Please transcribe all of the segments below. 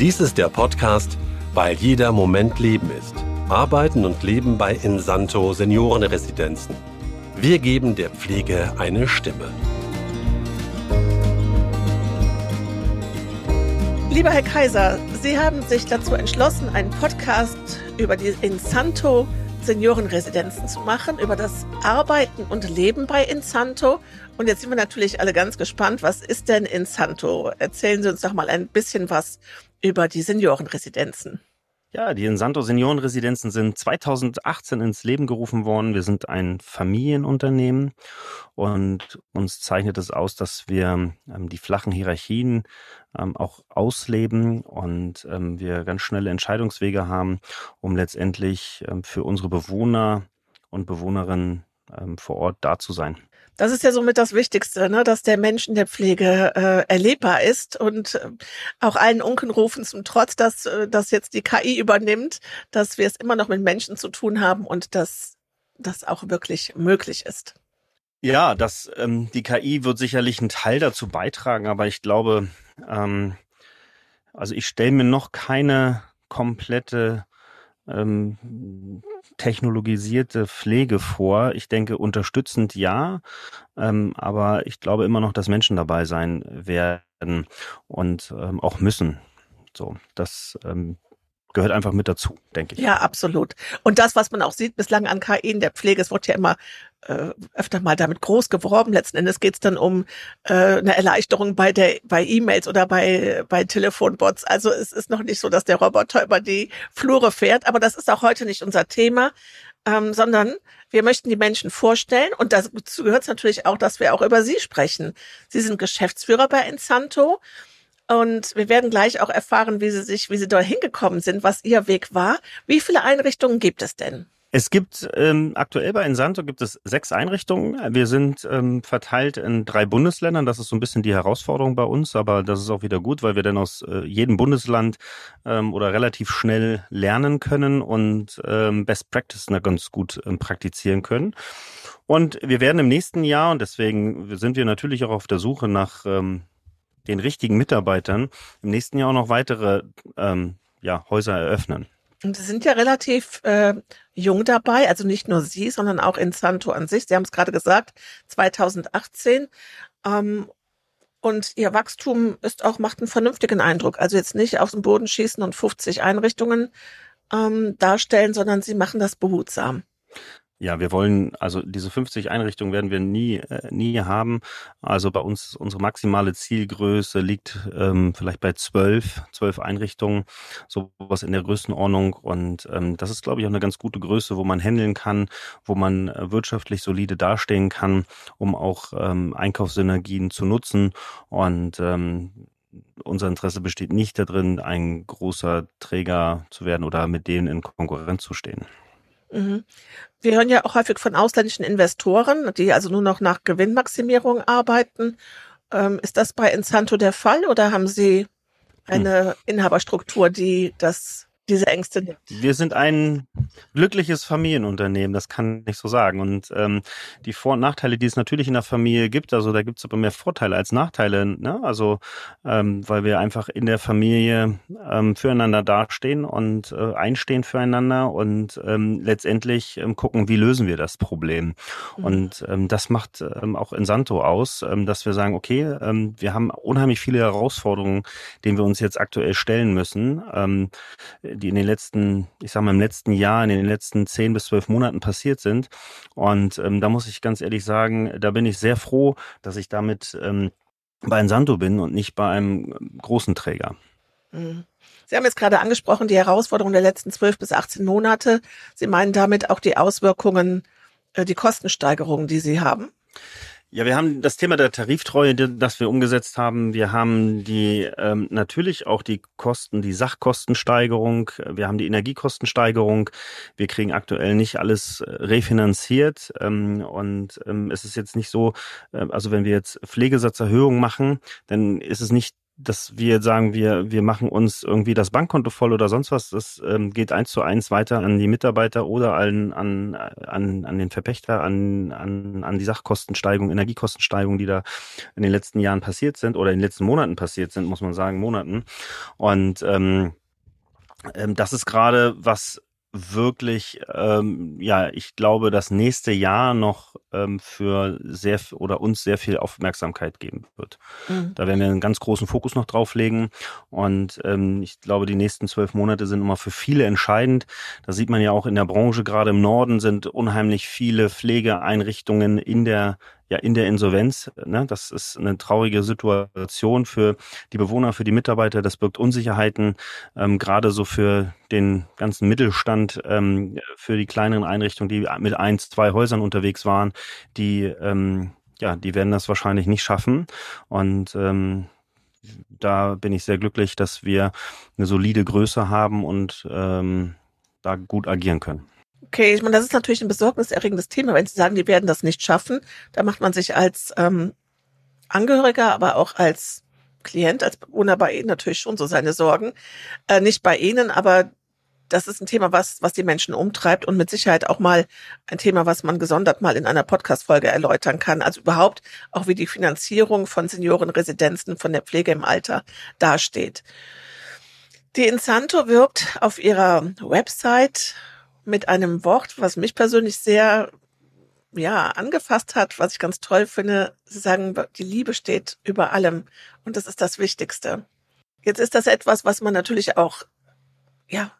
Dies ist der Podcast, weil jeder Moment Leben ist. Arbeiten und Leben bei Insanto Seniorenresidenzen. Wir geben der Pflege eine Stimme. Lieber Herr Kaiser, Sie haben sich dazu entschlossen, einen Podcast über die Insanto Seniorenresidenzen zu machen, über das Arbeiten und Leben bei Insanto. Und jetzt sind wir natürlich alle ganz gespannt, was ist denn Insanto? Erzählen Sie uns doch mal ein bisschen was über die Seniorenresidenzen. Ja, die Insanto Seniorenresidenzen sind 2018 ins Leben gerufen worden. Wir sind ein Familienunternehmen und uns zeichnet es aus, dass wir ähm, die flachen Hierarchien ähm, auch ausleben und ähm, wir ganz schnelle Entscheidungswege haben, um letztendlich ähm, für unsere Bewohner und Bewohnerinnen ähm, vor Ort da zu sein. Das ist ja somit das Wichtigste, ne? dass der Mensch in der Pflege äh, erlebbar ist und äh, auch allen Unkenrufen zum Trotz, dass äh, das jetzt die KI übernimmt, dass wir es immer noch mit Menschen zu tun haben und dass das auch wirklich möglich ist. Ja, das ähm, die KI wird sicherlich einen Teil dazu beitragen, aber ich glaube, ähm, also ich stelle mir noch keine komplette ähm, technologisierte Pflege vor. Ich denke, unterstützend ja, ähm, aber ich glaube immer noch, dass Menschen dabei sein werden und ähm, auch müssen. So, das ähm, gehört einfach mit dazu, denke ich. Ja, absolut. Und das, was man auch sieht bislang an KI in der Pflege, es wird ja immer äh, öfter mal damit groß geworben. Letzten Endes geht es dann um äh, eine Erleichterung bei der bei E-Mails oder bei bei Telefonbots. Also es ist noch nicht so, dass der Roboter über die Flure fährt, aber das ist auch heute nicht unser Thema, ähm, sondern wir möchten die Menschen vorstellen und dazu gehört es natürlich auch, dass wir auch über Sie sprechen. Sie sind Geschäftsführer bei Insanto und wir werden gleich auch erfahren, wie Sie sich, wie Sie dort hingekommen sind, was Ihr Weg war. Wie viele Einrichtungen gibt es denn? Es gibt ähm, aktuell bei Insanto gibt es sechs Einrichtungen. Wir sind ähm, verteilt in drei Bundesländern. Das ist so ein bisschen die Herausforderung bei uns, aber das ist auch wieder gut, weil wir dann aus äh, jedem Bundesland ähm, oder relativ schnell lernen können und ähm, Best Practice ganz gut ähm, praktizieren können. Und wir werden im nächsten Jahr, und deswegen sind wir natürlich auch auf der Suche nach ähm, den richtigen Mitarbeitern im nächsten Jahr auch noch weitere ähm, ja, Häuser eröffnen. Und Sie sind ja relativ äh, jung dabei, also nicht nur Sie, sondern auch Insanto an sich. Sie haben es gerade gesagt, 2018. Ähm, und Ihr Wachstum ist auch, macht einen vernünftigen Eindruck. Also jetzt nicht aus dem Boden schießen und 50 Einrichtungen ähm, darstellen, sondern Sie machen das behutsam. Ja, wir wollen, also diese 50 Einrichtungen werden wir nie, äh, nie haben. Also bei uns, unsere maximale Zielgröße liegt ähm, vielleicht bei zwölf, zwölf Einrichtungen, sowas in der Größenordnung. Und ähm, das ist, glaube ich, auch eine ganz gute Größe, wo man handeln kann, wo man äh, wirtschaftlich solide dastehen kann, um auch ähm, Einkaufssynergien zu nutzen. Und ähm, unser Interesse besteht nicht darin, ein großer Träger zu werden oder mit denen in Konkurrenz zu stehen. Mhm. Wir hören ja auch häufig von ausländischen Investoren, die also nur noch nach Gewinnmaximierung arbeiten. Ähm, ist das bei Insanto der Fall oder haben Sie eine hm. Inhaberstruktur, die das diese Ängste nimmt. Wir sind ein glückliches Familienunternehmen, das kann ich so sagen. Und ähm, die Vor- und Nachteile, die es natürlich in der Familie gibt, also da gibt es aber mehr Vorteile als Nachteile. Ne? Also ähm, weil wir einfach in der Familie ähm, füreinander dastehen und äh, einstehen füreinander und ähm, letztendlich ähm, gucken, wie lösen wir das Problem. Mhm. Und ähm, das macht ähm, auch in Santo aus, ähm, dass wir sagen, okay, ähm, wir haben unheimlich viele Herausforderungen, denen wir uns jetzt aktuell stellen müssen. Ähm, die in den letzten, ich sag mal, im letzten Jahr, in den letzten zehn bis zwölf Monaten passiert sind. Und ähm, da muss ich ganz ehrlich sagen, da bin ich sehr froh, dass ich damit ähm, bei Ensanto bin und nicht bei einem großen Träger. Mhm. Sie haben jetzt gerade angesprochen, die Herausforderung der letzten zwölf bis 18 Monate. Sie meinen damit auch die Auswirkungen, äh, die Kostensteigerungen, die Sie haben? Ja, wir haben das Thema der Tariftreue, das wir umgesetzt haben. Wir haben die ähm, natürlich auch die Kosten, die Sachkostensteigerung. Wir haben die Energiekostensteigerung. Wir kriegen aktuell nicht alles äh, refinanziert ähm, und ähm, es ist jetzt nicht so, äh, also wenn wir jetzt Pflegesatzerhöhungen machen, dann ist es nicht dass wir sagen, wir, wir machen uns irgendwie das Bankkonto voll oder sonst was, das ähm, geht eins zu eins weiter an die Mitarbeiter oder an, an, an, an den Verpächter, an, an, an die Sachkostensteigerung, Energiekostensteigerung, die da in den letzten Jahren passiert sind oder in den letzten Monaten passiert sind, muss man sagen, Monaten. Und ähm, ähm, das ist gerade was wirklich, ähm, ja, ich glaube, das nächste Jahr noch ähm, für sehr oder uns sehr viel Aufmerksamkeit geben wird. Mhm. Da werden wir einen ganz großen Fokus noch drauf legen. Und ähm, ich glaube, die nächsten zwölf Monate sind immer für viele entscheidend. Da sieht man ja auch in der Branche, gerade im Norden sind unheimlich viele Pflegeeinrichtungen in der ja in der Insolvenz. Ne? Das ist eine traurige Situation für die Bewohner, für die Mitarbeiter. Das birgt Unsicherheiten, ähm, gerade so für den ganzen Mittelstand, ähm, für die kleineren Einrichtungen, die mit eins, zwei Häusern unterwegs waren, die ähm, ja, die werden das wahrscheinlich nicht schaffen. Und ähm, da bin ich sehr glücklich, dass wir eine solide Größe haben und ähm, da gut agieren können. Okay, ich meine, das ist natürlich ein besorgniserregendes Thema, wenn Sie sagen, die werden das nicht schaffen. Da macht man sich als ähm, Angehöriger, aber auch als Klient, als Bewohner bei Ihnen natürlich schon so seine Sorgen. Äh, nicht bei Ihnen, aber das ist ein Thema, was, was die Menschen umtreibt und mit Sicherheit auch mal ein Thema, was man gesondert mal in einer Podcast-Folge erläutern kann. Also überhaupt auch wie die Finanzierung von Seniorenresidenzen, von der Pflege im Alter dasteht. Die Insanto wirbt auf ihrer Website mit einem Wort, was mich persönlich sehr ja, angefasst hat, was ich ganz toll finde. Sie sagen, die Liebe steht über allem und das ist das Wichtigste. Jetzt ist das etwas, was man natürlich auch, ja,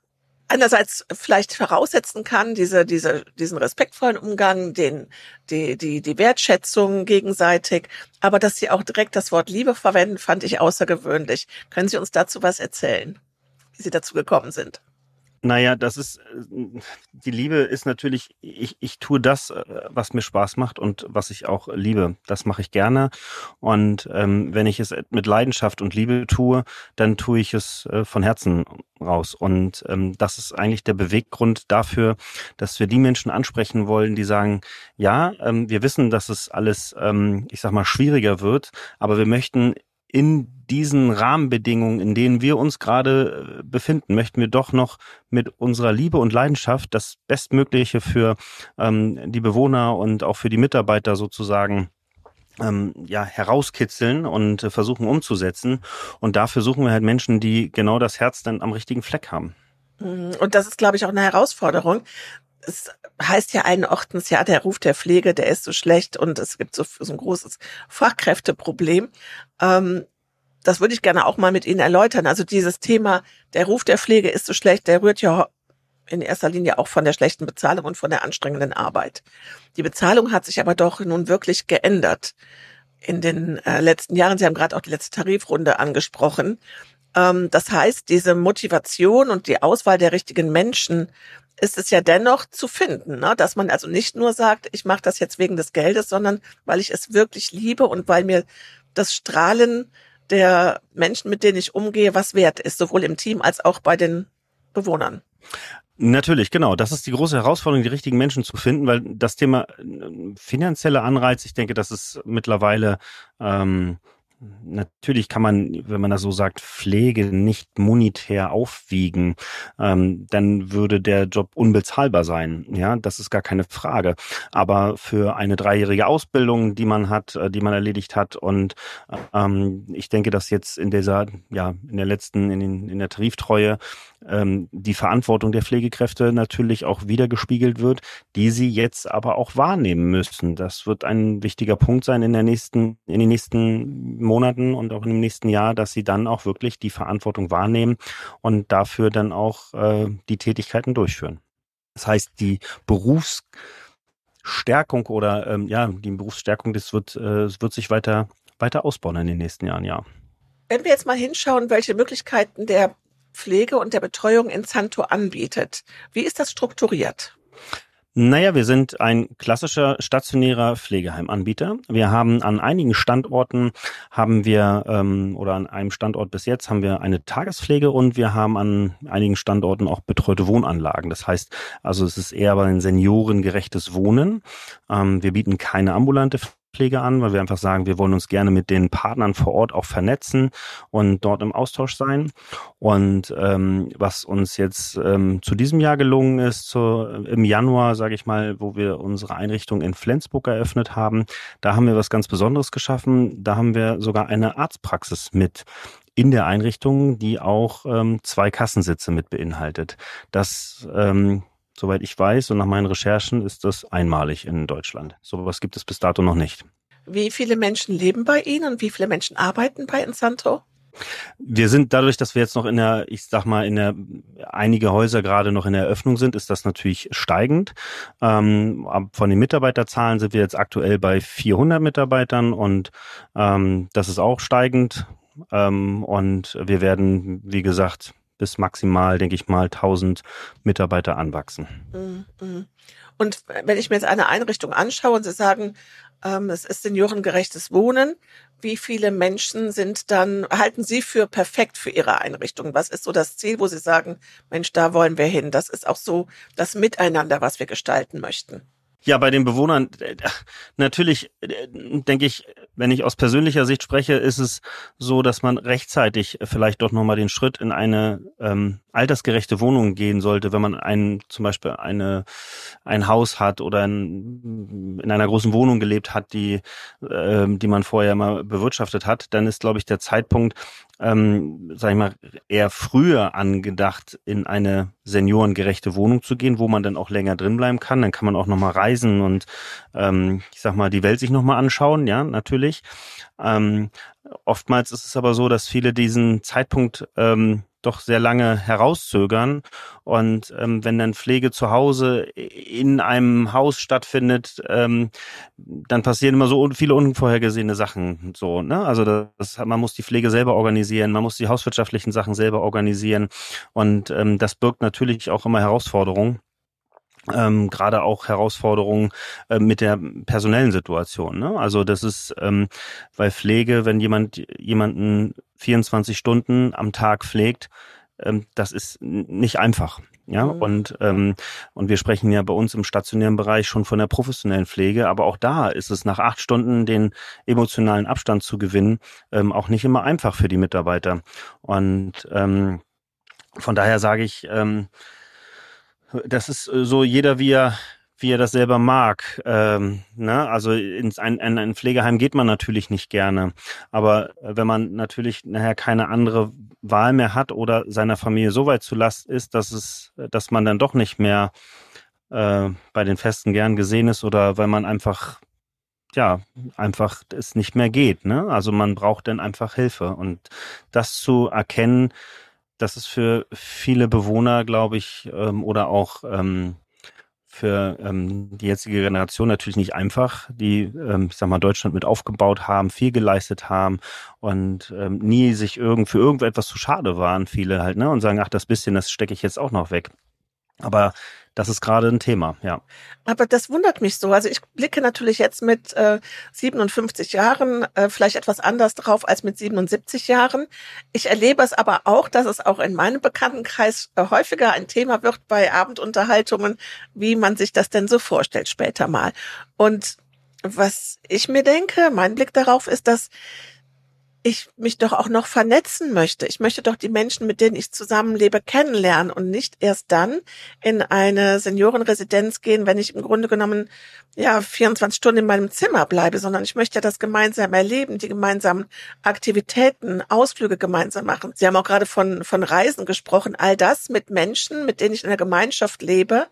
einerseits vielleicht voraussetzen kann, diese, diese, diesen respektvollen Umgang, den, die, die, die Wertschätzung gegenseitig. Aber dass Sie auch direkt das Wort Liebe verwenden, fand ich außergewöhnlich. Können Sie uns dazu was erzählen, wie Sie dazu gekommen sind? Naja, das ist, äh, die Liebe ist natürlich, ich, ich tue das, äh, was mir Spaß macht und was ich auch liebe. Das mache ich gerne. Und ähm, wenn ich es mit Leidenschaft und Liebe tue, dann tue ich es äh, von Herzen raus. Und ähm, das ist eigentlich der Beweggrund dafür, dass wir die Menschen ansprechen wollen, die sagen, ja, ähm, wir wissen, dass es alles, ähm, ich sag mal, schwieriger wird, aber wir möchten in diesen Rahmenbedingungen, in denen wir uns gerade äh, befinden, möchten wir doch noch mit unserer Liebe und Leidenschaft das Bestmögliche für ähm, die Bewohner und auch für die Mitarbeiter sozusagen ähm, ja, herauskitzeln und äh, versuchen umzusetzen. Und dafür suchen wir halt Menschen, die genau das Herz dann am richtigen Fleck haben. Mhm. Und das ist, glaube ich, auch eine Herausforderung. Es heißt ja einen Ortens, ja, der Ruf der Pflege, der ist so schlecht und es gibt so, so ein großes Fachkräfteproblem. Ähm, das würde ich gerne auch mal mit Ihnen erläutern. Also dieses Thema, der Ruf der Pflege ist so schlecht, der rührt ja in erster Linie auch von der schlechten Bezahlung und von der anstrengenden Arbeit. Die Bezahlung hat sich aber doch nun wirklich geändert in den äh, letzten Jahren. Sie haben gerade auch die letzte Tarifrunde angesprochen. Ähm, das heißt, diese Motivation und die Auswahl der richtigen Menschen ist es ja dennoch zu finden, ne? dass man also nicht nur sagt, ich mache das jetzt wegen des Geldes, sondern weil ich es wirklich liebe und weil mir das Strahlen der Menschen, mit denen ich umgehe, was wert ist, sowohl im Team als auch bei den Bewohnern. Natürlich, genau. Das ist die große Herausforderung, die richtigen Menschen zu finden, weil das Thema äh, finanzielle Anreiz, ich denke, das ist mittlerweile ähm, Natürlich kann man, wenn man das so sagt, Pflege nicht monetär aufwiegen, ähm, dann würde der Job unbezahlbar sein. Ja, das ist gar keine Frage. Aber für eine dreijährige Ausbildung, die man hat, äh, die man erledigt hat, und ähm, ich denke, dass jetzt in dieser, ja, in der letzten, in, den, in der Tariftreue ähm, die Verantwortung der Pflegekräfte natürlich auch wiedergespiegelt wird, die sie jetzt aber auch wahrnehmen müssen. Das wird ein wichtiger Punkt sein in der nächsten, in den nächsten Monaten und auch im nächsten Jahr, dass sie dann auch wirklich die Verantwortung wahrnehmen und dafür dann auch äh, die Tätigkeiten durchführen. Das heißt, die Berufsstärkung oder ähm, ja, die Berufsstärkung, das wird, äh, wird sich weiter, weiter ausbauen in den nächsten Jahren, ja. Wenn wir jetzt mal hinschauen, welche Möglichkeiten der Pflege und der Betreuung in Santo anbietet. Wie ist das strukturiert? Naja, wir sind ein klassischer stationärer Pflegeheimanbieter. Wir haben an einigen Standorten haben wir ähm, oder an einem Standort bis jetzt haben wir eine Tagespflege und wir haben an einigen Standorten auch betreute Wohnanlagen. Das heißt, also es ist eher ein seniorengerechtes Wohnen. Ähm, wir bieten keine ambulante Pflege an, weil wir einfach sagen, wir wollen uns gerne mit den Partnern vor Ort auch vernetzen und dort im Austausch sein. Und ähm, was uns jetzt ähm, zu diesem Jahr gelungen ist, zu, im Januar, sage ich mal, wo wir unsere Einrichtung in Flensburg eröffnet haben, da haben wir was ganz Besonderes geschaffen. Da haben wir sogar eine Arztpraxis mit in der Einrichtung, die auch ähm, zwei Kassensitze mit beinhaltet. Das ähm, Soweit ich weiß und nach meinen Recherchen ist das einmalig in Deutschland. So etwas gibt es bis dato noch nicht. Wie viele Menschen leben bei Ihnen und wie viele Menschen arbeiten bei Insanto? Wir sind dadurch, dass wir jetzt noch in der, ich sag mal, in der einige Häuser gerade noch in der Eröffnung sind, ist das natürlich steigend. Ähm, von den Mitarbeiterzahlen sind wir jetzt aktuell bei 400 Mitarbeitern und ähm, das ist auch steigend. Ähm, und wir werden, wie gesagt, bis maximal, denke ich mal, 1000 Mitarbeiter anwachsen. Mhm, mhm. Und wenn ich mir jetzt eine Einrichtung anschaue und Sie sagen, ähm, es ist seniorengerechtes Wohnen, wie viele Menschen sind dann, halten Sie für perfekt für Ihre Einrichtung? Was ist so das Ziel, wo Sie sagen, Mensch, da wollen wir hin? Das ist auch so das Miteinander, was wir gestalten möchten. Ja, bei den Bewohnern äh, natürlich äh, denke ich, wenn ich aus persönlicher Sicht spreche, ist es so, dass man rechtzeitig vielleicht doch nochmal den Schritt in eine ähm, altersgerechte Wohnung gehen sollte, wenn man ein, zum Beispiel eine, ein Haus hat oder in, in einer großen Wohnung gelebt hat, die, äh, die man vorher mal bewirtschaftet hat, dann ist, glaube ich, der Zeitpunkt, ähm, sag ich mal, eher früher angedacht, in eine seniorengerechte Wohnung zu gehen, wo man dann auch länger drin bleiben kann. Dann kann man auch nochmal reisen und ähm, ich sag mal, die Welt sich nochmal anschauen, ja, natürlich. Ähm, oftmals ist es aber so, dass viele diesen Zeitpunkt ähm, doch sehr lange herauszögern. Und ähm, wenn dann Pflege zu Hause in einem Haus stattfindet, ähm, dann passieren immer so viele unvorhergesehene Sachen. So, ne? Also das, man muss die Pflege selber organisieren, man muss die hauswirtschaftlichen Sachen selber organisieren. Und ähm, das birgt natürlich auch immer Herausforderungen ähm, gerade auch Herausforderungen äh, mit der personellen Situation. Ne? Also das ist ähm, bei Pflege, wenn jemand jemanden 24 Stunden am Tag pflegt, ähm, das ist nicht einfach. Ja, mhm. und, ähm, und wir sprechen ja bei uns im stationären Bereich schon von der professionellen Pflege, aber auch da ist es nach acht Stunden den emotionalen Abstand zu gewinnen, ähm, auch nicht immer einfach für die Mitarbeiter. Und ähm, von daher sage ich, ähm, das ist so jeder, wie er, wie er das selber mag. Ähm, ne? Also ins ein, ein, ein Pflegeheim geht man natürlich nicht gerne. Aber äh, wenn man natürlich nachher keine andere Wahl mehr hat oder seiner Familie so weit zu Last ist, dass es, dass man dann doch nicht mehr äh, bei den Festen gern gesehen ist oder weil man einfach ja, einfach es nicht mehr geht. Ne? Also man braucht dann einfach Hilfe. Und das zu erkennen, das ist für viele Bewohner, glaube ich, ähm, oder auch ähm, für ähm, die jetzige Generation natürlich nicht einfach, die, ähm, ich sag mal, Deutschland mit aufgebaut haben, viel geleistet haben und ähm, nie sich irgend für irgendetwas zu schade waren, viele halt, ne, und sagen, ach, das bisschen, das stecke ich jetzt auch noch weg. Aber das ist gerade ein Thema, ja. Aber das wundert mich so. Also ich blicke natürlich jetzt mit äh, 57 Jahren äh, vielleicht etwas anders drauf als mit 77 Jahren. Ich erlebe es aber auch, dass es auch in meinem Bekanntenkreis äh, häufiger ein Thema wird bei Abendunterhaltungen, wie man sich das denn so vorstellt später mal. Und was ich mir denke, mein Blick darauf ist, dass ich mich doch auch noch vernetzen möchte. Ich möchte doch die Menschen, mit denen ich zusammenlebe, kennenlernen und nicht erst dann in eine Seniorenresidenz gehen, wenn ich im Grunde genommen ja 24 Stunden in meinem Zimmer bleibe, sondern ich möchte ja das gemeinsam erleben, die gemeinsamen Aktivitäten, Ausflüge gemeinsam machen. Sie haben auch gerade von von Reisen gesprochen, all das mit Menschen, mit denen ich in der Gemeinschaft lebe,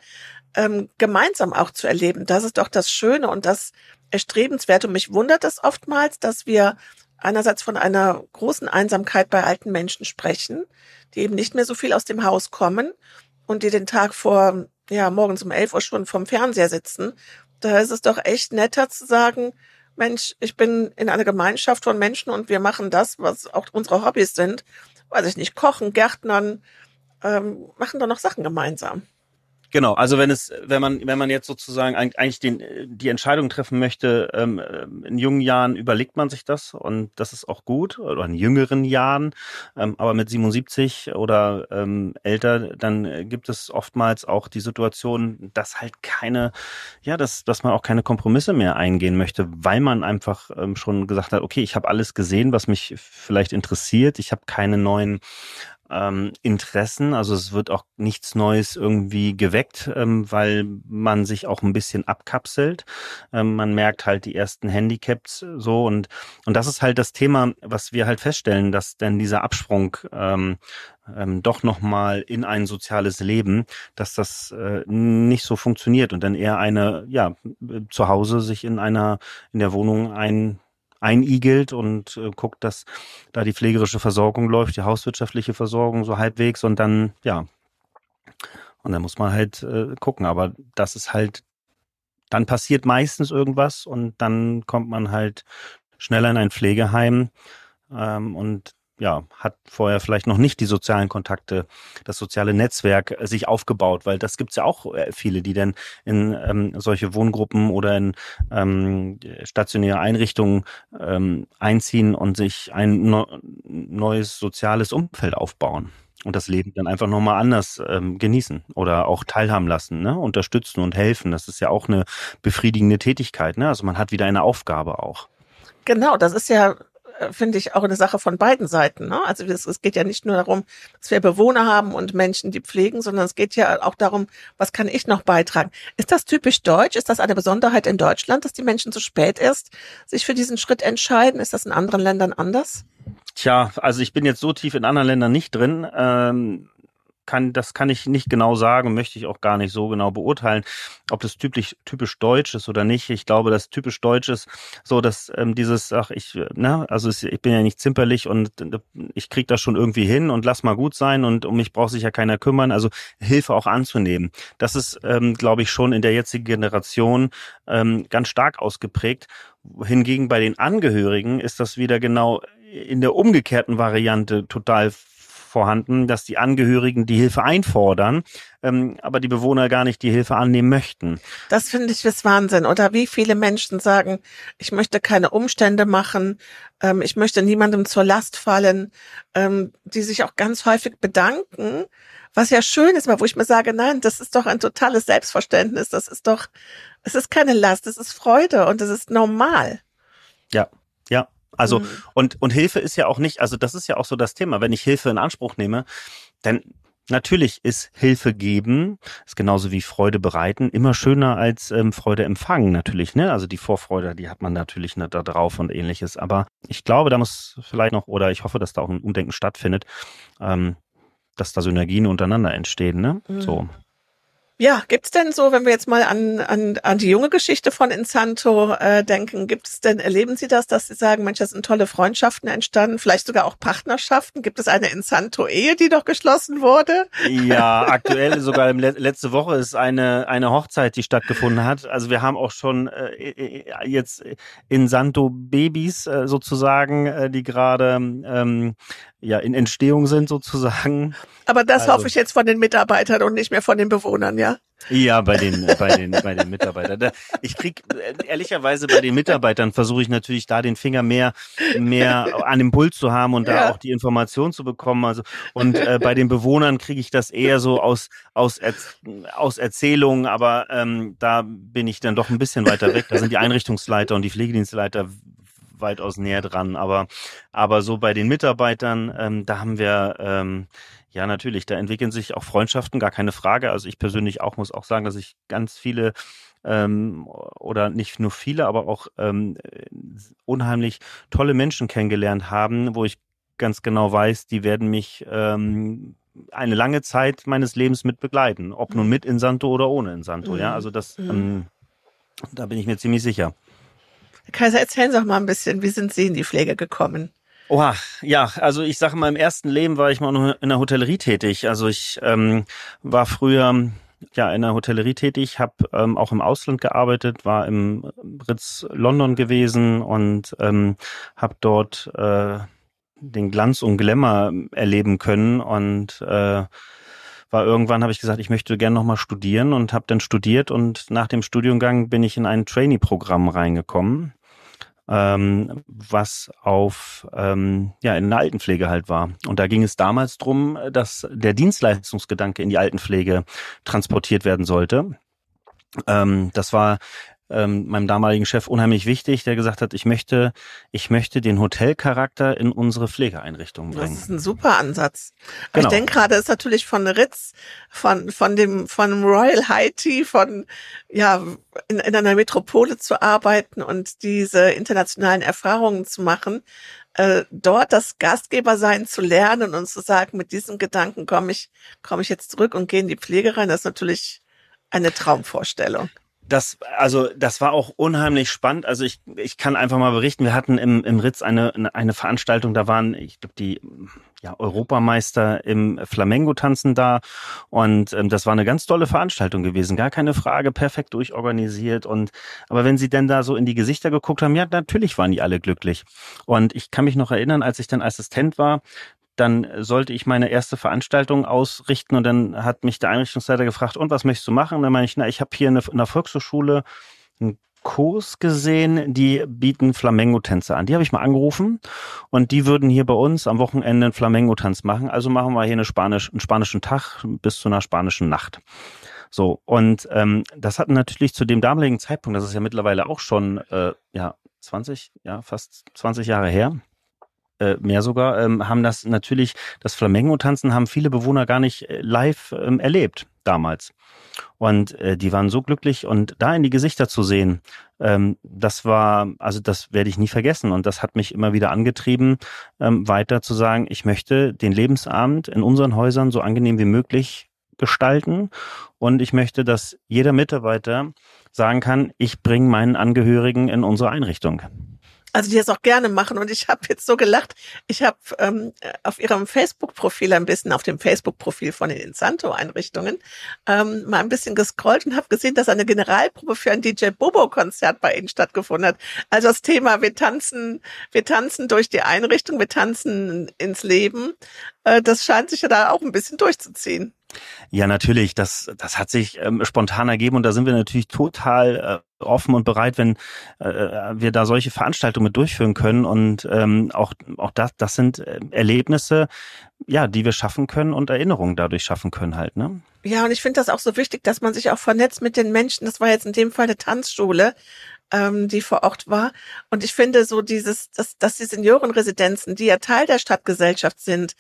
ähm, gemeinsam auch zu erleben. Das ist doch das Schöne und das Erstrebenswerte. Und mich wundert es oftmals, dass wir einerseits von einer großen Einsamkeit bei alten Menschen sprechen, die eben nicht mehr so viel aus dem Haus kommen und die den Tag vor, ja, morgens um elf Uhr schon vom Fernseher sitzen. Da ist es doch echt netter zu sagen, Mensch, ich bin in einer Gemeinschaft von Menschen und wir machen das, was auch unsere Hobbys sind. Weiß ich nicht, kochen, Gärtnern, ähm, machen doch noch Sachen gemeinsam. Genau, also wenn es, wenn man, wenn man jetzt sozusagen eigentlich den, die Entscheidung treffen möchte, ähm, in jungen Jahren überlegt man sich das und das ist auch gut, oder in jüngeren Jahren, ähm, aber mit 77 oder ähm, älter, dann gibt es oftmals auch die Situation, dass halt keine, ja, dass, dass man auch keine Kompromisse mehr eingehen möchte, weil man einfach ähm, schon gesagt hat, okay, ich habe alles gesehen, was mich vielleicht interessiert, ich habe keine neuen ähm, Interessen. Also es wird auch nichts Neues irgendwie geweckt, ähm, weil man sich auch ein bisschen abkapselt. Ähm, man merkt halt die ersten Handicaps so und und das ist halt das Thema, was wir halt feststellen, dass denn dieser Absprung ähm, ähm, doch nochmal in ein soziales Leben, dass das äh, nicht so funktioniert und dann eher eine, ja, zu Hause sich in einer, in der Wohnung ein einigelt und äh, guckt, dass da die pflegerische Versorgung läuft, die hauswirtschaftliche Versorgung so halbwegs und dann, ja, und dann muss man halt äh, gucken. Aber das ist halt, dann passiert meistens irgendwas und dann kommt man halt schneller in ein Pflegeheim ähm, und ja, hat vorher vielleicht noch nicht die sozialen Kontakte, das soziale Netzwerk äh, sich aufgebaut, weil das gibt's ja auch äh, viele, die dann in ähm, solche Wohngruppen oder in ähm, stationäre Einrichtungen ähm, einziehen und sich ein no neues soziales Umfeld aufbauen und das Leben dann einfach nochmal anders ähm, genießen oder auch teilhaben lassen, ne? unterstützen und helfen. Das ist ja auch eine befriedigende Tätigkeit. Ne? Also man hat wieder eine Aufgabe auch. Genau, das ist ja finde ich, auch eine Sache von beiden Seiten. Ne? Also es, es, geht ja nicht nur darum, dass wir Bewohner haben und Menschen, die pflegen, sondern es geht ja auch darum, was kann ich noch beitragen. Ist das typisch deutsch? Ist das eine Besonderheit in Deutschland, dass die Menschen zu spät erst sich für diesen Schritt entscheiden? Ist das in anderen Ländern anders? Tja, also ich bin jetzt so tief in anderen Ländern nicht drin. Ähm, kann, das kann ich nicht genau sagen, möchte ich auch gar nicht so genau beurteilen, ob das typisch, typisch deutsch ist oder nicht. Ich glaube, das typisch deutsch ist so, dass ähm, dieses, ach, ich, ne, also ich bin ja nicht zimperlich und äh, ich krieg das schon irgendwie hin und lass mal gut sein und um mich braucht sich ja keiner kümmern. Also Hilfe auch anzunehmen. Das ist, ähm, glaube ich, schon in der jetzigen Generation ähm, ganz stark ausgeprägt. Hingegen bei den Angehörigen ist das wieder genau in der umgekehrten Variante total vorhanden, dass die Angehörigen die Hilfe einfordern, ähm, aber die Bewohner gar nicht die Hilfe annehmen möchten. Das finde ich das Wahnsinn. Oder wie viele Menschen sagen, ich möchte keine Umstände machen, ähm, ich möchte niemandem zur Last fallen, ähm, die sich auch ganz häufig bedanken, was ja schön ist, aber wo ich mir sage, nein, das ist doch ein totales Selbstverständnis, das ist doch, es ist keine Last, es ist Freude und es ist normal. Ja, ja, also, mhm. und, und Hilfe ist ja auch nicht, also das ist ja auch so das Thema. Wenn ich Hilfe in Anspruch nehme, dann Natürlich ist Hilfe geben, ist genauso wie Freude bereiten, immer schöner als ähm, Freude empfangen, natürlich. Ne? Also die Vorfreude, die hat man natürlich ne, da drauf und ähnliches. Aber ich glaube, da muss vielleicht noch, oder ich hoffe, dass da auch ein Umdenken stattfindet, ähm, dass da Synergien untereinander entstehen. Ne? Mhm. So. Ja, gibt's denn so, wenn wir jetzt mal an, an, an die junge Geschichte von Insanto äh, denken, gibt es denn, erleben Sie das, dass Sie sagen, Mensch, das sind tolle Freundschaften entstanden, vielleicht sogar auch Partnerschaften? Gibt es eine Insanto-Ehe, die doch geschlossen wurde? Ja, aktuell sogar letzte Woche ist eine, eine Hochzeit, die stattgefunden hat. Also wir haben auch schon äh, jetzt Insanto-Babys äh, sozusagen, äh, die gerade ähm, ja in Entstehung sind sozusagen. Aber das also, hoffe ich jetzt von den Mitarbeitern und nicht mehr von den Bewohnern, ja? Ja, bei den bei den bei den Mitarbeitern. Ich krieg ehrlicherweise bei den Mitarbeitern versuche ich natürlich da den Finger mehr mehr an dem Puls zu haben und da auch die Information zu bekommen. Also und äh, bei den Bewohnern kriege ich das eher so aus aus aus Erzählungen, aber ähm, da bin ich dann doch ein bisschen weiter weg. Da sind die Einrichtungsleiter und die Pflegedienstleiter weitaus näher dran. Aber, aber so bei den Mitarbeitern, ähm, da haben wir, ähm, ja, natürlich, da entwickeln sich auch Freundschaften, gar keine Frage. Also ich persönlich auch muss auch sagen, dass ich ganz viele ähm, oder nicht nur viele, aber auch ähm, unheimlich tolle Menschen kennengelernt haben, wo ich ganz genau weiß, die werden mich ähm, eine lange Zeit meines Lebens mit begleiten, ob nun mhm. mit in Santo oder ohne in Santo. Ja, mhm. also das, mhm. ähm, da bin ich mir ziemlich sicher. Kaiser, erzählen Sie doch mal ein bisschen, wie sind Sie in die Pflege gekommen? Oha, ja, also ich sage mal, im ersten Leben war ich mal in der Hotellerie tätig. Also ich ähm, war früher ja in der Hotellerie tätig, habe ähm, auch im Ausland gearbeitet, war im Ritz London gewesen und ähm, habe dort äh, den Glanz und Glamour erleben können und äh, war irgendwann, habe ich gesagt, ich möchte gerne nochmal studieren und habe dann studiert und nach dem Studiengang bin ich in ein Trainee-Programm reingekommen ähm, was auf ähm, ja in der Altenpflege halt war. Und da ging es damals drum, dass der Dienstleistungsgedanke in die Altenpflege transportiert werden sollte. Ähm, das war ähm, meinem damaligen Chef unheimlich wichtig, der gesagt hat, ich möchte, ich möchte den Hotelcharakter in unsere Pflegeeinrichtungen bringen. Das ist ein super Ansatz. Genau. Ich denke gerade, ist natürlich von Ritz, von, von dem, von Royal High Tea, von, ja, in, in einer Metropole zu arbeiten und diese internationalen Erfahrungen zu machen, äh, dort das Gastgeber sein zu lernen und zu sagen, mit diesem Gedanken komme ich, komme ich jetzt zurück und gehe in die Pflege rein, das ist natürlich eine Traumvorstellung. Das, also, das war auch unheimlich spannend. Also ich, ich kann einfach mal berichten, wir hatten im, im Ritz eine, eine Veranstaltung, da waren, ich glaube, die ja, Europameister im Flamengo-Tanzen da. Und ähm, das war eine ganz tolle Veranstaltung gewesen, gar keine Frage, perfekt durchorganisiert. Und aber wenn sie denn da so in die Gesichter geguckt haben, ja, natürlich waren die alle glücklich. Und ich kann mich noch erinnern, als ich dann Assistent war, dann sollte ich meine erste Veranstaltung ausrichten und dann hat mich der Einrichtungsleiter gefragt, und was möchtest du machen? Und dann meine ich, na, ich habe hier in der Volkshochschule einen Kurs gesehen, die bieten Flamengo-Tänze an. Die habe ich mal angerufen und die würden hier bei uns am Wochenende einen Flamengo-Tanz machen. Also machen wir hier eine Spanisch, einen spanischen Tag bis zu einer spanischen Nacht. So, und ähm, das hat natürlich zu dem damaligen Zeitpunkt, das ist ja mittlerweile auch schon äh, ja 20, ja fast 20 Jahre her, mehr sogar, ähm, haben das natürlich, das Flamengo-Tanzen haben viele Bewohner gar nicht äh, live ähm, erlebt damals. Und äh, die waren so glücklich und da in die Gesichter zu sehen, ähm, das war, also das werde ich nie vergessen. Und das hat mich immer wieder angetrieben, ähm, weiter zu sagen, ich möchte den Lebensabend in unseren Häusern so angenehm wie möglich gestalten. Und ich möchte, dass jeder Mitarbeiter sagen kann, ich bringe meinen Angehörigen in unsere Einrichtung also die das auch gerne machen. Und ich habe jetzt so gelacht, ich habe ähm, auf ihrem Facebook-Profil ein bisschen, auf dem Facebook-Profil von den Insanto-Einrichtungen, ähm, mal ein bisschen gescrollt und habe gesehen, dass eine Generalprobe für ein DJ Bobo-Konzert bei ihnen stattgefunden hat. Also das Thema, wir tanzen, wir tanzen durch die Einrichtung, wir tanzen ins Leben, das scheint sich ja da auch ein bisschen durchzuziehen. Ja, natürlich. Das, das hat sich ähm, spontan ergeben und da sind wir natürlich total äh, offen und bereit, wenn äh, wir da solche Veranstaltungen mit durchführen können. Und ähm, auch, auch das, das sind äh, Erlebnisse, ja, die wir schaffen können und Erinnerungen dadurch schaffen können halt, ne? Ja, und ich finde das auch so wichtig, dass man sich auch vernetzt mit den Menschen. Das war jetzt in dem Fall eine Tanzschule, ähm, die vor Ort war. Und ich finde so dieses, dass, dass die Seniorenresidenzen, die ja Teil der Stadtgesellschaft sind,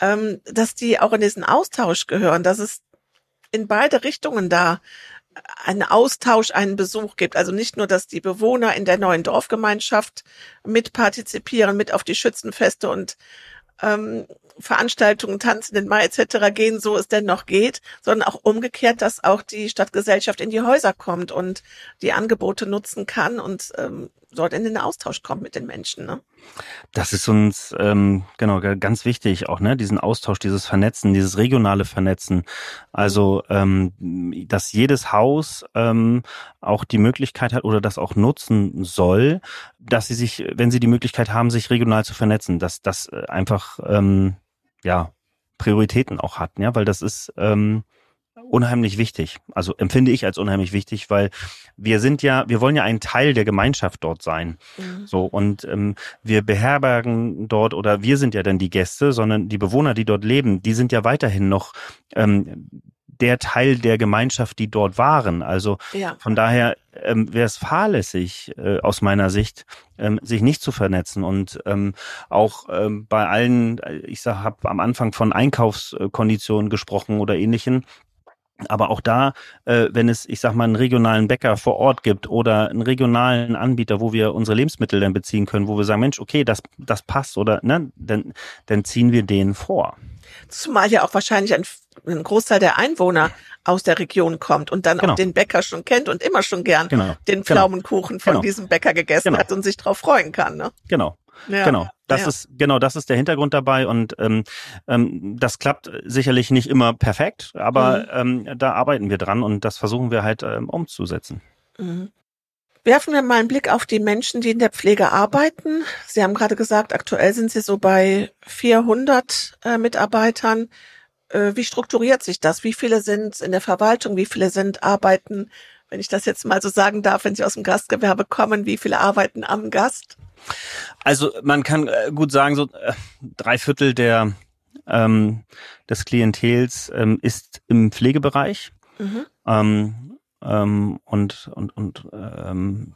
ähm, dass die auch in diesen Austausch gehören, dass es in beide Richtungen da einen Austausch, einen Besuch gibt. Also nicht nur, dass die Bewohner in der neuen Dorfgemeinschaft mitpartizipieren, mit auf die Schützenfeste und ähm, Veranstaltungen, den Mai etc. gehen, so es denn noch geht, sondern auch umgekehrt, dass auch die Stadtgesellschaft in die Häuser kommt und die Angebote nutzen kann und ähm, dort in den Austausch kommt mit den Menschen. Ne? Das ist uns ähm, genau ganz wichtig, auch ne, diesen Austausch, dieses Vernetzen, dieses regionale Vernetzen. Also ähm, dass jedes Haus ähm, auch die Möglichkeit hat oder das auch nutzen soll, dass sie sich, wenn sie die Möglichkeit haben, sich regional zu vernetzen, dass das äh, einfach ähm, ja Prioritäten auch hat, ja, weil das ist ähm, unheimlich wichtig. Also empfinde ich als unheimlich wichtig, weil wir sind ja, wir wollen ja ein Teil der Gemeinschaft dort sein. Mhm. So und ähm, wir beherbergen dort oder wir sind ja dann die Gäste, sondern die Bewohner, die dort leben, die sind ja weiterhin noch ähm, der Teil der Gemeinschaft, die dort waren. Also ja. von daher ähm, wäre es fahrlässig äh, aus meiner Sicht, ähm, sich nicht zu vernetzen und ähm, auch ähm, bei allen, ich sag, habe am Anfang von Einkaufskonditionen gesprochen oder ähnlichen. Aber auch da, äh, wenn es, ich sag mal, einen regionalen Bäcker vor Ort gibt oder einen regionalen Anbieter, wo wir unsere Lebensmittel dann beziehen können, wo wir sagen, Mensch, okay, das, das passt oder ne, dann, dann ziehen wir den vor. Zumal ja auch wahrscheinlich ein, ein Großteil der Einwohner aus der Region kommt und dann genau. auch den Bäcker schon kennt und immer schon gern genau. den genau. Pflaumenkuchen von genau. diesem Bäcker gegessen genau. hat und sich drauf freuen kann. Ne? Genau. Ja, genau. Das ja. ist genau, das ist der Hintergrund dabei und ähm, ähm, das klappt sicherlich nicht immer perfekt, aber mhm. ähm, da arbeiten wir dran und das versuchen wir halt ähm, umzusetzen. Mhm. Werfen wir mal einen Blick auf die Menschen, die in der Pflege arbeiten. Sie haben gerade gesagt, aktuell sind Sie so bei 400 äh, Mitarbeitern. Äh, wie strukturiert sich das? Wie viele sind in der Verwaltung? Wie viele sind arbeiten, wenn ich das jetzt mal so sagen darf, wenn sie aus dem Gastgewerbe kommen, wie viele arbeiten am Gast? Also man kann äh, gut sagen, so äh, drei Viertel der ähm, des Klientels ähm, ist im Pflegebereich. Mhm. Ähm, ähm, und und, und ähm,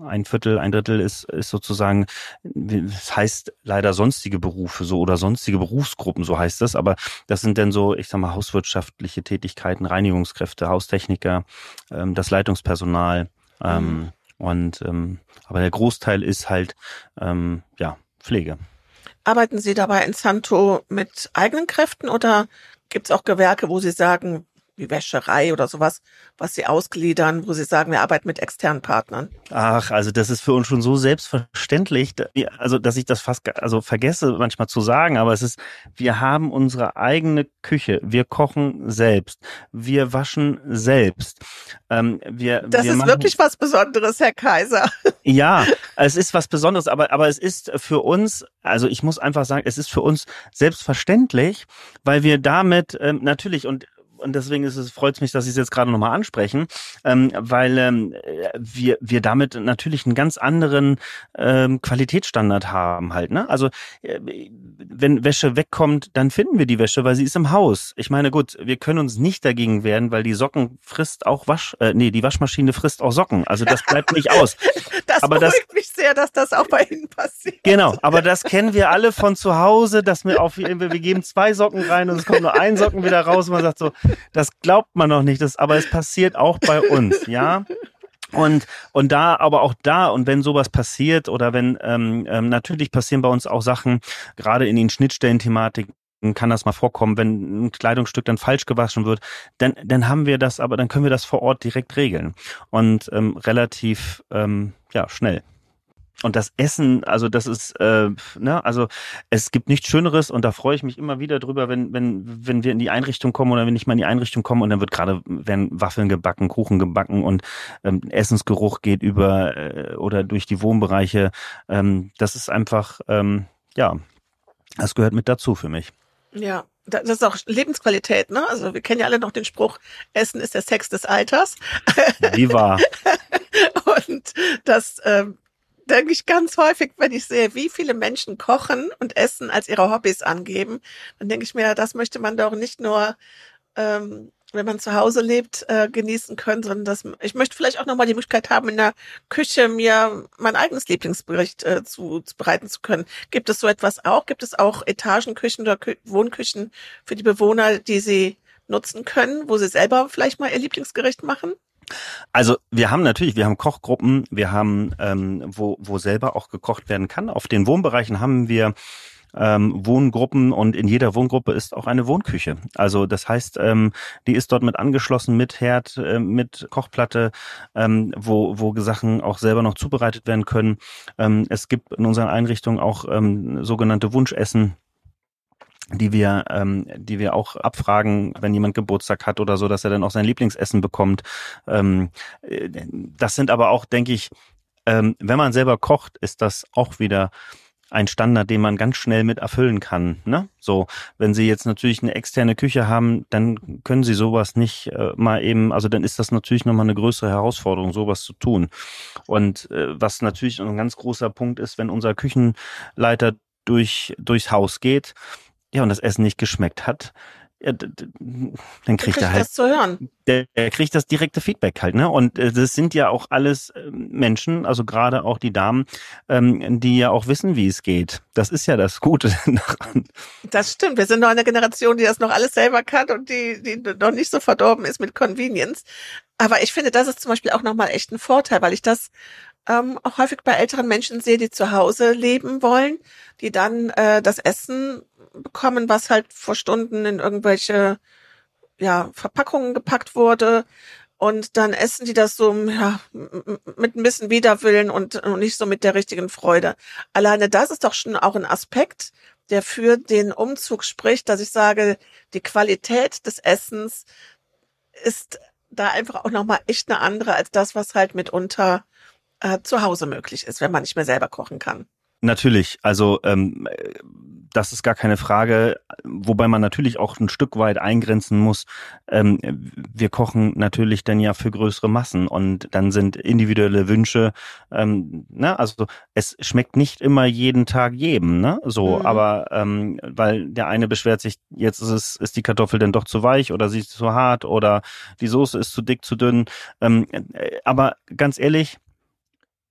ein Viertel, ein Drittel ist, ist sozusagen, das heißt leider sonstige Berufe so oder sonstige Berufsgruppen, so heißt das, aber das sind dann so, ich sag mal, hauswirtschaftliche Tätigkeiten, Reinigungskräfte, Haustechniker, ähm, das Leitungspersonal. Ähm, mhm. Und ähm, aber der Großteil ist halt ähm, ja Pflege. Arbeiten Sie dabei in Santo mit eigenen Kräften oder gibt es auch Gewerke, wo Sie sagen, wie Wäscherei oder sowas, was sie ausgliedern, wo sie sagen, wir arbeiten mit externen Partnern? Ach, also das ist für uns schon so selbstverständlich, also dass ich das fast also vergesse manchmal zu sagen, aber es ist, wir haben unsere eigene Küche, wir kochen selbst, wir waschen selbst. Ähm, wir, das wir ist machen, wirklich was Besonderes, Herr Kaiser. Ja, es ist was Besonderes, aber, aber es ist für uns, also ich muss einfach sagen, es ist für uns selbstverständlich, weil wir damit ähm, natürlich und und deswegen ist es, freut es mich, dass Sie es jetzt gerade nochmal ansprechen, ähm, weil ähm, wir, wir damit natürlich einen ganz anderen ähm, Qualitätsstandard haben halt. Ne? Also äh, wenn Wäsche wegkommt, dann finden wir die Wäsche, weil sie ist im Haus. Ich meine, gut, wir können uns nicht dagegen wehren, weil die Socken frisst auch Wasch, äh, nee, die Waschmaschine frisst auch Socken. Also das bleibt nicht aus. das aber beruhigt das, mich sehr, dass das auch bei Ihnen passiert. Genau, aber das kennen wir alle von zu Hause, dass wir auf, wir geben zwei Socken rein und es kommt nur ein Socken wieder raus und man sagt so, das glaubt man noch nicht, das, aber es passiert auch bei uns, ja. Und, und da, aber auch da, und wenn sowas passiert oder wenn, ähm, ähm, natürlich passieren bei uns auch Sachen, gerade in den Schnittstellenthematiken, kann das mal vorkommen, wenn ein Kleidungsstück dann falsch gewaschen wird, dann, dann haben wir das, aber dann können wir das vor Ort direkt regeln. Und ähm, relativ ähm, ja, schnell. Und das Essen, also das ist, äh, ne, also es gibt nichts Schöneres und da freue ich mich immer wieder drüber, wenn, wenn, wenn wir in die Einrichtung kommen oder wenn ich mal in die Einrichtung komme und dann wird gerade, werden Waffeln gebacken, Kuchen gebacken und ähm, Essensgeruch geht über äh, oder durch die Wohnbereiche. Ähm, das ist einfach, ähm, ja, das gehört mit dazu für mich. Ja, das ist auch Lebensqualität, ne? Also wir kennen ja alle noch den Spruch, Essen ist der Sex des Alters. Wie wahr. Und das ähm, denke ich ganz häufig, wenn ich sehe, wie viele Menschen kochen und essen als ihre Hobbys angeben, dann denke ich mir, das möchte man doch nicht nur, ähm, wenn man zu Hause lebt, äh, genießen können, sondern das, ich möchte vielleicht auch nochmal die Möglichkeit haben, in der Küche mir mein eigenes Lieblingsbericht äh, zu, zu bereiten zu können. Gibt es so etwas auch? Gibt es auch Etagenküchen oder Kü Wohnküchen für die Bewohner, die sie nutzen können, wo sie selber vielleicht mal ihr Lieblingsgericht machen? Also wir haben natürlich, wir haben Kochgruppen, wir haben, ähm, wo, wo selber auch gekocht werden kann. Auf den Wohnbereichen haben wir ähm, Wohngruppen und in jeder Wohngruppe ist auch eine Wohnküche. Also das heißt, ähm, die ist dort mit angeschlossen mit Herd, äh, mit Kochplatte, ähm, wo, wo Sachen auch selber noch zubereitet werden können. Ähm, es gibt in unseren Einrichtungen auch ähm, sogenannte Wunschessen die wir, ähm, die wir auch abfragen, wenn jemand Geburtstag hat oder so, dass er dann auch sein Lieblingsessen bekommt. Ähm, äh, das sind aber auch, denke ich, ähm, wenn man selber kocht, ist das auch wieder ein Standard, den man ganz schnell mit erfüllen kann. Ne? So, wenn Sie jetzt natürlich eine externe Küche haben, dann können Sie sowas nicht äh, mal eben, also dann ist das natürlich nochmal eine größere Herausforderung, sowas zu tun. Und äh, was natürlich ein ganz großer Punkt ist, wenn unser Küchenleiter durch, durchs Haus geht, ja, und das Essen nicht geschmeckt hat, ja, dann kriegt er halt, das zu hören. Der, der kriegt das direkte Feedback halt, ne? Und äh, das sind ja auch alles ähm, Menschen, also gerade auch die Damen, ähm, die ja auch wissen, wie es geht. Das ist ja das Gute daran. Das stimmt. Wir sind noch eine Generation, die das noch alles selber kann und die, die noch nicht so verdorben ist mit Convenience. Aber ich finde, das ist zum Beispiel auch nochmal echt ein Vorteil, weil ich das ähm, auch häufig bei älteren Menschen sehe, die zu Hause leben wollen, die dann äh, das Essen bekommen, was halt vor Stunden in irgendwelche ja, Verpackungen gepackt wurde. Und dann essen die das so ja, mit ein bisschen Widerwillen und, und nicht so mit der richtigen Freude. Alleine das ist doch schon auch ein Aspekt, der für den Umzug spricht, dass ich sage, die Qualität des Essens ist da einfach auch nochmal echt eine andere als das, was halt mitunter äh, zu Hause möglich ist, wenn man nicht mehr selber kochen kann. Natürlich, also ähm, das ist gar keine Frage, wobei man natürlich auch ein Stück weit eingrenzen muss. Ähm, wir kochen natürlich dann ja für größere Massen und dann sind individuelle Wünsche, ähm, ne, also es schmeckt nicht immer jeden Tag jedem, ne? So, mhm. aber ähm, weil der eine beschwert sich, jetzt ist es, ist die Kartoffel denn doch zu weich oder sie ist zu hart oder die Soße ist zu dick, zu dünn. Ähm, äh, aber ganz ehrlich,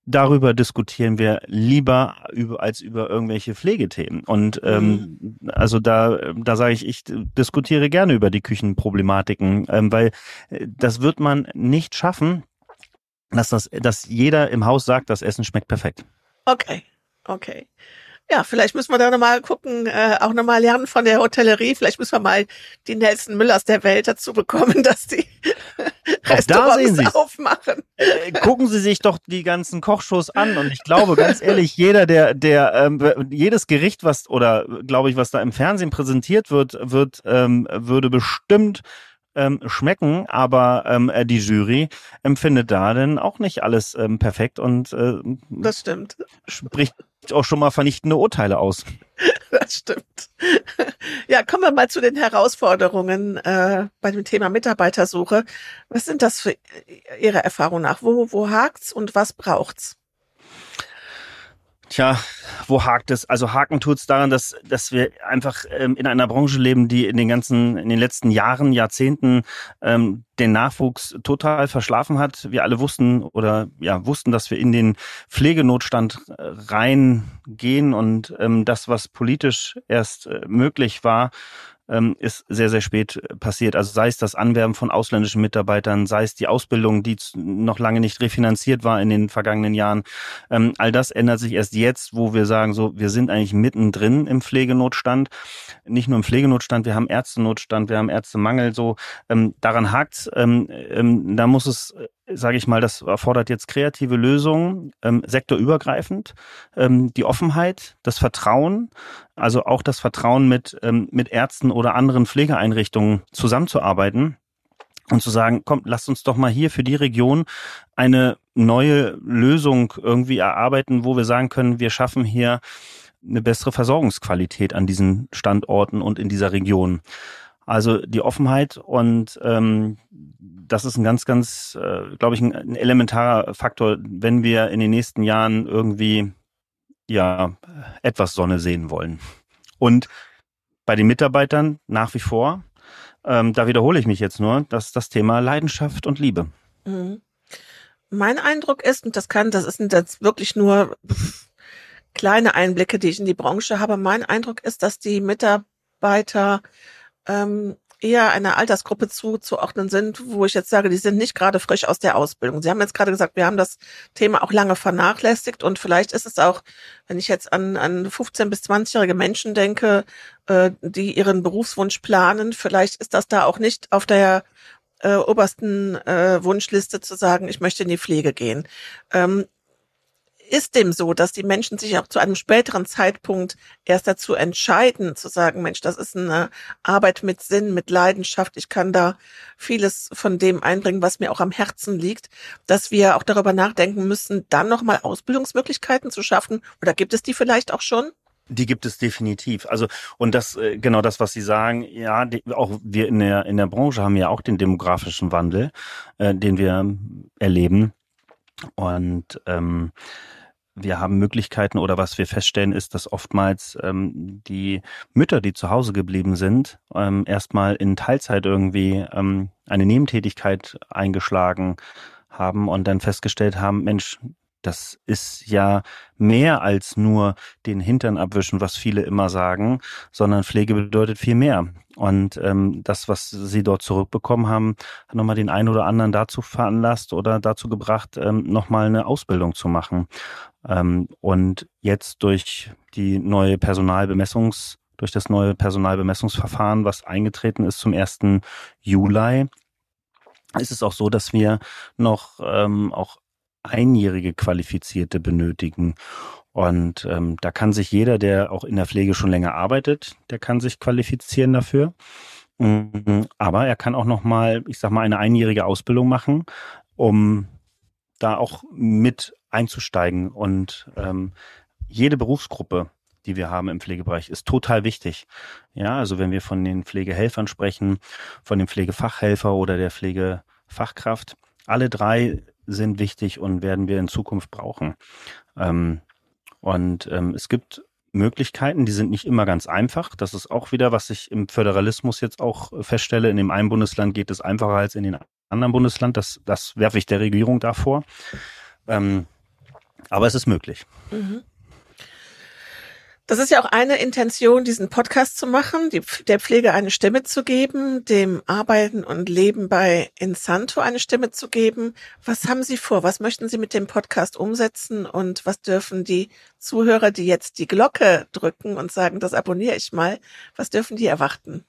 darüber diskutieren wir lieber über, als über irgendwelche Pflegethemen. Und ähm, mhm. also da, da sage ich, ich diskutiere gerne über die Küchenproblematiken, ähm, weil äh, das wird man nicht schaffen, dass das, dass jeder im Haus sagt, das Essen schmeckt perfekt. Okay, okay ja, vielleicht müssen wir da nochmal gucken, äh, auch nochmal lernen von der Hotellerie. Vielleicht müssen wir mal die Nelson Müllers der Welt dazu bekommen, dass die Restaurants da aufmachen. Äh, gucken Sie sich doch die ganzen Kochshows an und ich glaube ganz ehrlich, jeder der der ähm, jedes Gericht, was oder glaube ich, was da im Fernsehen präsentiert wird, wird ähm, würde bestimmt ähm, schmecken, aber ähm, äh, die Jury empfindet da denn auch nicht alles ähm, perfekt und äh, das stimmt. Spricht auch schon mal vernichtende Urteile aus. Das stimmt. Ja, kommen wir mal zu den Herausforderungen äh, bei dem Thema Mitarbeitersuche. Was sind das für Ihre Erfahrung nach? Wo, wo hakt's und was braucht's? Tja, wo hakt es? Also haken tut es daran, dass, dass wir einfach ähm, in einer Branche leben, die in den ganzen, in den letzten Jahren, Jahrzehnten ähm, den Nachwuchs total verschlafen hat. Wir alle wussten oder ja wussten, dass wir in den Pflegenotstand äh, reingehen und ähm, das, was politisch erst äh, möglich war, ähm, ist sehr, sehr spät passiert. Also sei es das Anwerben von ausländischen Mitarbeitern, sei es die Ausbildung, die noch lange nicht refinanziert war in den vergangenen Jahren. Ähm, all das ändert sich erst jetzt, wo wir sagen, so, wir sind eigentlich mittendrin im Pflegenotstand. Nicht nur im Pflegenotstand, wir haben Ärztenotstand, wir haben Ärztemangel, so, ähm, daran hakt ähm, ähm, da muss es sage ich mal, das erfordert jetzt kreative Lösungen, ähm, sektorübergreifend, ähm, die Offenheit, das Vertrauen, also auch das Vertrauen mit, ähm, mit Ärzten oder anderen Pflegeeinrichtungen zusammenzuarbeiten und zu sagen, komm, lasst uns doch mal hier für die Region eine neue Lösung irgendwie erarbeiten, wo wir sagen können, wir schaffen hier eine bessere Versorgungsqualität an diesen Standorten und in dieser Region. Also die Offenheit und ähm, das ist ein ganz, ganz, äh, glaube ich, ein, ein elementarer Faktor, wenn wir in den nächsten Jahren irgendwie ja etwas Sonne sehen wollen. Und bei den Mitarbeitern nach wie vor, ähm, da wiederhole ich mich jetzt nur, dass das Thema Leidenschaft und Liebe. Mhm. Mein Eindruck ist, und das kann, das sind jetzt wirklich nur kleine Einblicke, die ich in die Branche habe. Mein Eindruck ist, dass die Mitarbeiter ähm, eher einer Altersgruppe zuzuordnen sind, wo ich jetzt sage, die sind nicht gerade frisch aus der Ausbildung. Sie haben jetzt gerade gesagt, wir haben das Thema auch lange vernachlässigt und vielleicht ist es auch, wenn ich jetzt an, an 15 bis 20-jährige Menschen denke, äh, die ihren Berufswunsch planen, vielleicht ist das da auch nicht auf der äh, obersten äh, Wunschliste zu sagen, ich möchte in die Pflege gehen. Ähm, ist dem so, dass die Menschen sich auch zu einem späteren Zeitpunkt erst dazu entscheiden, zu sagen, Mensch, das ist eine Arbeit mit Sinn, mit Leidenschaft, ich kann da vieles von dem einbringen, was mir auch am Herzen liegt, dass wir auch darüber nachdenken müssen, dann nochmal Ausbildungsmöglichkeiten zu schaffen? Oder gibt es die vielleicht auch schon? Die gibt es definitiv. Also und das äh, genau das, was Sie sagen. Ja, die, auch wir in der in der Branche haben ja auch den demografischen Wandel, äh, den wir erleben. Und ähm, wir haben Möglichkeiten oder was wir feststellen ist, dass oftmals ähm, die Mütter, die zu Hause geblieben sind, ähm, erstmal in Teilzeit irgendwie ähm, eine Nebentätigkeit eingeschlagen haben und dann festgestellt haben, Mensch, das ist ja mehr als nur den Hintern abwischen, was viele immer sagen, sondern Pflege bedeutet viel mehr. Und ähm, das, was sie dort zurückbekommen haben, hat nochmal den einen oder anderen dazu veranlasst oder dazu gebracht, ähm, nochmal eine Ausbildung zu machen. Ähm, und jetzt durch die neue Personalbemessungs, durch das neue Personalbemessungsverfahren, was eingetreten ist zum 1. Juli, ist es auch so, dass wir noch ähm, auch einjährige Qualifizierte benötigen. Und ähm, da kann sich jeder, der auch in der Pflege schon länger arbeitet, der kann sich qualifizieren dafür. Mhm. Aber er kann auch noch mal, ich sag mal, eine einjährige Ausbildung machen, um da auch mit einzusteigen und ähm, jede Berufsgruppe, die wir haben im Pflegebereich, ist total wichtig. Ja, also wenn wir von den Pflegehelfern sprechen, von dem Pflegefachhelfer oder der Pflegefachkraft, alle drei sind wichtig und werden wir in Zukunft brauchen. Ähm, und ähm, es gibt Möglichkeiten, die sind nicht immer ganz einfach. Das ist auch wieder, was ich im Föderalismus jetzt auch feststelle. In dem einen Bundesland geht es einfacher als in den anderen Bundesland. Das, das werfe ich der Regierung davor. Ähm, aber es ist möglich. Mhm. Das ist ja auch eine Intention, diesen Podcast zu machen, die, der Pflege eine Stimme zu geben, dem Arbeiten und Leben bei Insanto eine Stimme zu geben. Was haben Sie vor? Was möchten Sie mit dem Podcast umsetzen? Und was dürfen die Zuhörer, die jetzt die Glocke drücken und sagen, das abonniere ich mal, was dürfen die erwarten?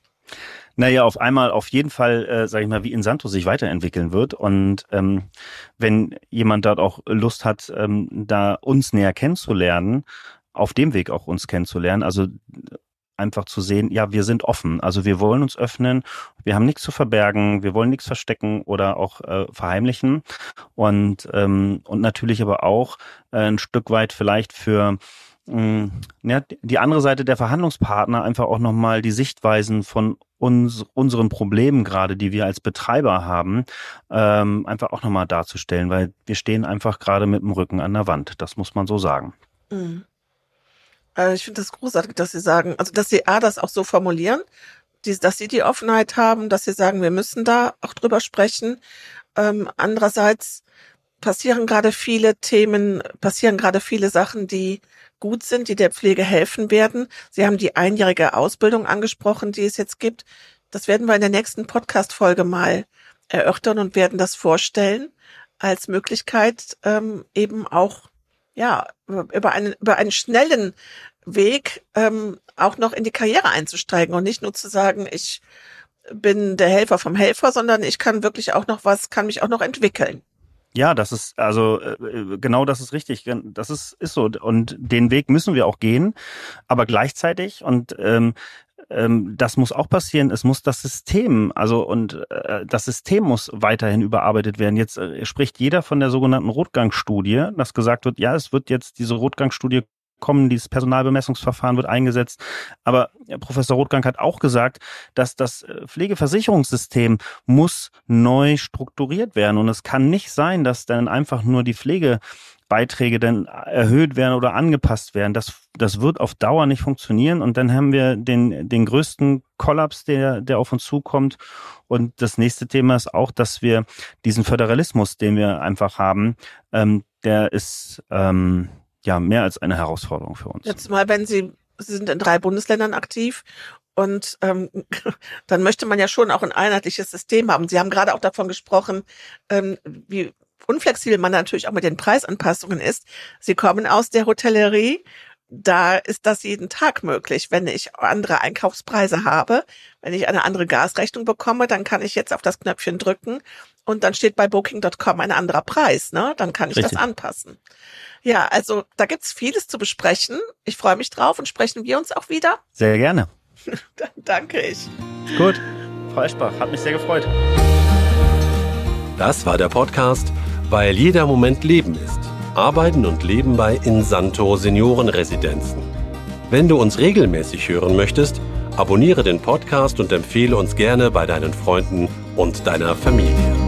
Naja, auf einmal auf jeden Fall, äh, sage ich mal, wie Insanto sich weiterentwickeln wird. Und ähm, wenn jemand dort auch Lust hat, ähm, da uns näher kennenzulernen, auf dem Weg auch uns kennenzulernen. Also einfach zu sehen, ja, wir sind offen. Also wir wollen uns öffnen, wir haben nichts zu verbergen, wir wollen nichts verstecken oder auch äh, verheimlichen. Und, ähm, und natürlich aber auch äh, ein Stück weit vielleicht für mh, mm, ja, die andere Seite der Verhandlungspartner einfach auch nochmal die Sichtweisen von uns, unseren Problemen gerade, die wir als Betreiber haben, ähm, einfach auch nochmal darzustellen, weil wir stehen einfach gerade mit dem Rücken an der Wand. Das muss man so sagen. Mhm. Äh, ich finde das großartig, dass Sie sagen, also dass Sie A, das auch so formulieren, die, dass Sie die Offenheit haben, dass Sie sagen, wir müssen da auch drüber sprechen. Ähm, andererseits passieren gerade viele Themen, passieren gerade viele Sachen, die gut sind, die der Pflege helfen werden. Sie haben die einjährige Ausbildung angesprochen, die es jetzt gibt. Das werden wir in der nächsten Podcast-Folge mal erörtern und werden das vorstellen als Möglichkeit, ähm, eben auch ja, über einen, über einen schnellen Weg ähm, auch noch in die Karriere einzusteigen und nicht nur zu sagen, ich bin der Helfer vom Helfer, sondern ich kann wirklich auch noch was, kann mich auch noch entwickeln. Ja, das ist also äh, genau das ist richtig. Das ist ist so und den Weg müssen wir auch gehen, aber gleichzeitig und ähm, ähm, das muss auch passieren. Es muss das System, also und äh, das System muss weiterhin überarbeitet werden. Jetzt äh, spricht jeder von der sogenannten Rotgangstudie, dass gesagt wird, ja, es wird jetzt diese Rotgangstudie kommen, dieses Personalbemessungsverfahren wird eingesetzt. Aber Professor Rotgang hat auch gesagt, dass das äh, Pflegeversicherungssystem muss neu strukturiert werden. Und es kann nicht sein, dass dann einfach nur die Pflege Beiträge dann erhöht werden oder angepasst werden. Das, das wird auf Dauer nicht funktionieren und dann haben wir den, den größten Kollaps, der, der auf uns zukommt. Und das nächste Thema ist auch, dass wir diesen Föderalismus, den wir einfach haben, ähm, der ist ähm, ja mehr als eine Herausforderung für uns. Jetzt mal, wenn Sie, Sie sind in drei Bundesländern aktiv und ähm, dann möchte man ja schon auch ein einheitliches System haben. Sie haben gerade auch davon gesprochen, ähm, wie unflexibel man natürlich auch mit den Preisanpassungen ist. Sie kommen aus der Hotellerie. Da ist das jeden Tag möglich. Wenn ich andere Einkaufspreise habe, wenn ich eine andere Gasrechnung bekomme, dann kann ich jetzt auf das Knöpfchen drücken und dann steht bei Booking.com ein anderer Preis. Ne? Dann kann ich Richtig. das anpassen. Ja, also da gibt's vieles zu besprechen. Ich freue mich drauf und sprechen wir uns auch wieder. Sehr gerne. dann danke ich. Gut, Frau Eschbach, hat mich sehr gefreut. Das war der Podcast weil jeder Moment Leben ist. Arbeiten und leben bei Insanto Seniorenresidenzen. Wenn du uns regelmäßig hören möchtest, abonniere den Podcast und empfehle uns gerne bei deinen Freunden und deiner Familie.